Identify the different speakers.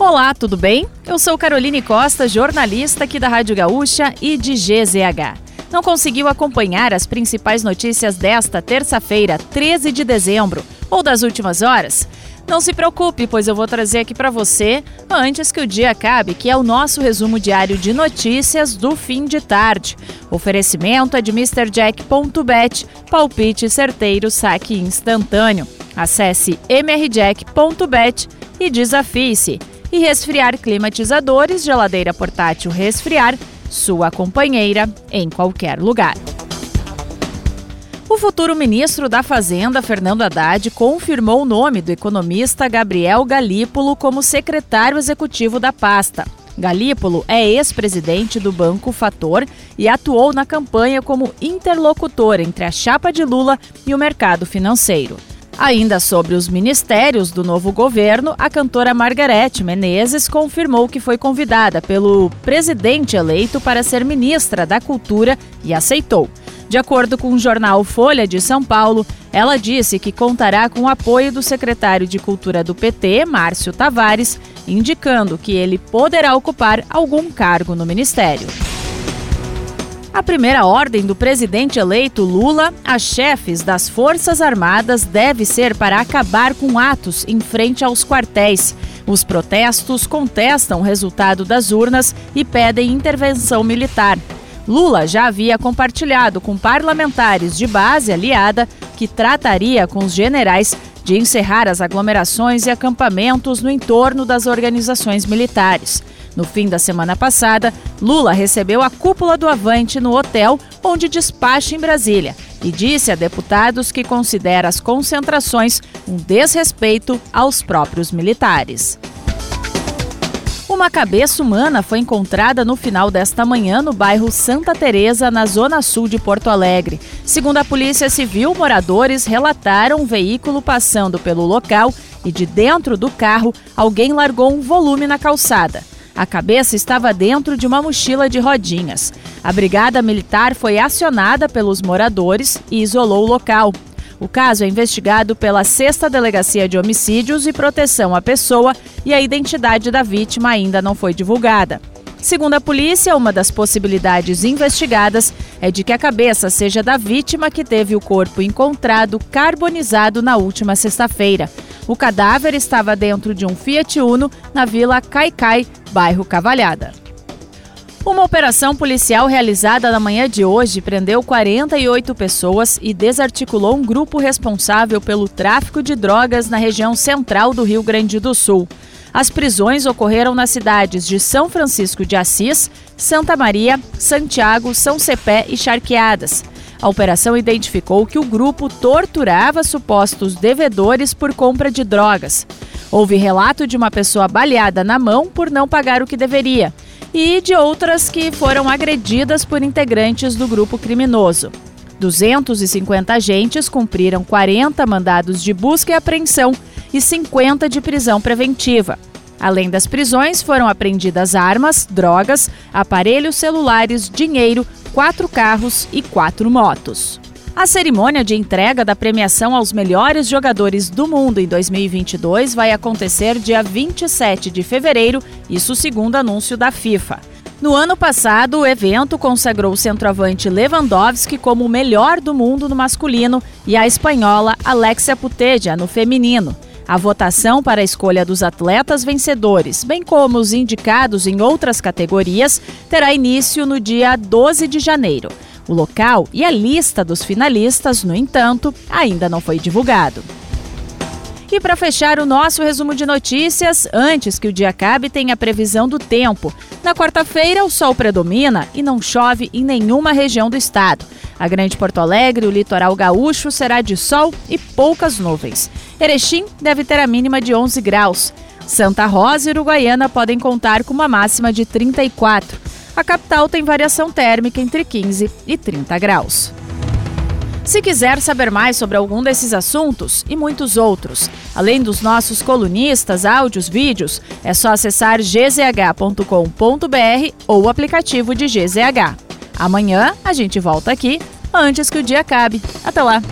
Speaker 1: Olá, tudo bem? Eu sou Caroline Costa, jornalista aqui da Rádio Gaúcha e de GZH. Não conseguiu acompanhar as principais notícias desta terça-feira, 13 de dezembro, ou das últimas horas? Não se preocupe, pois eu vou trazer aqui para você antes que o dia acabe, que é o nosso resumo diário de notícias do fim de tarde. Oferecimento é de MrJack.bet, palpite certeiro, saque instantâneo. Acesse mrjack.bet e desafie-se e resfriar climatizadores, geladeira portátil resfriar, sua companheira em qualquer lugar. O futuro ministro da Fazenda, Fernando Haddad, confirmou o nome do economista Gabriel Galípolo como secretário executivo da pasta. Galípolo é ex-presidente do Banco Fator e atuou na campanha como interlocutor entre a chapa de Lula e o mercado financeiro. Ainda sobre os ministérios do novo governo, a cantora Margarete Menezes confirmou que foi convidada pelo presidente eleito para ser ministra da Cultura e aceitou. De acordo com o jornal Folha de São Paulo, ela disse que contará com o apoio do secretário de Cultura do PT, Márcio Tavares, indicando que ele poderá ocupar algum cargo no ministério. A primeira ordem do presidente eleito Lula a chefes das Forças Armadas deve ser para acabar com atos em frente aos quartéis. Os protestos contestam o resultado das urnas e pedem intervenção militar. Lula já havia compartilhado com parlamentares de base aliada que trataria com os generais de encerrar as aglomerações e acampamentos no entorno das organizações militares. No fim da semana passada, Lula recebeu a cúpula do Avante no hotel onde despacha em Brasília e disse a deputados que considera as concentrações um desrespeito aos próprios militares. Uma cabeça humana foi encontrada no final desta manhã no bairro Santa Teresa, na zona sul de Porto Alegre. Segundo a Polícia Civil, moradores relataram um veículo passando pelo local e de dentro do carro alguém largou um volume na calçada. A cabeça estava dentro de uma mochila de rodinhas. A brigada militar foi acionada pelos moradores e isolou o local. O caso é investigado pela Sexta Delegacia de Homicídios e Proteção à Pessoa e a identidade da vítima ainda não foi divulgada. Segundo a polícia, uma das possibilidades investigadas é de que a cabeça seja da vítima que teve o corpo encontrado carbonizado na última sexta-feira. O cadáver estava dentro de um Fiat Uno na Vila Caicai, bairro Cavalhada. Uma operação policial realizada na manhã de hoje prendeu 48 pessoas e desarticulou um grupo responsável pelo tráfico de drogas na região central do Rio Grande do Sul. As prisões ocorreram nas cidades de São Francisco de Assis, Santa Maria, Santiago, São Cepé e Charqueadas. A operação identificou que o grupo torturava supostos devedores por compra de drogas. Houve relato de uma pessoa baleada na mão por não pagar o que deveria e de outras que foram agredidas por integrantes do grupo criminoso. 250 agentes cumpriram 40 mandados de busca e apreensão e 50 de prisão preventiva. Além das prisões, foram apreendidas armas, drogas, aparelhos celulares, dinheiro, quatro carros e quatro motos. A cerimônia de entrega da premiação aos melhores jogadores do mundo em 2022 vai acontecer dia 27 de fevereiro, isso segundo anúncio da FIFA. No ano passado, o evento consagrou o centroavante Lewandowski como o melhor do mundo no masculino e a espanhola Alexia Puteja no feminino. A votação para a escolha dos atletas vencedores, bem como os indicados em outras categorias, terá início no dia 12 de janeiro. O local e a lista dos finalistas, no entanto, ainda não foi divulgado. E para fechar o nosso resumo de notícias, antes que o dia acabe, tem a previsão do tempo. Na quarta-feira, o sol predomina e não chove em nenhuma região do estado. A Grande Porto Alegre, o litoral gaúcho, será de sol e poucas nuvens. Erechim deve ter a mínima de 11 graus. Santa Rosa e Uruguaiana podem contar com uma máxima de 34 a capital tem variação térmica entre 15 e 30 graus. Se quiser saber mais sobre algum desses assuntos e muitos outros, além dos nossos colunistas, áudios, vídeos, é só acessar gzh.com.br ou o aplicativo de GZH. Amanhã a gente volta aqui antes que o dia acabe. Até lá!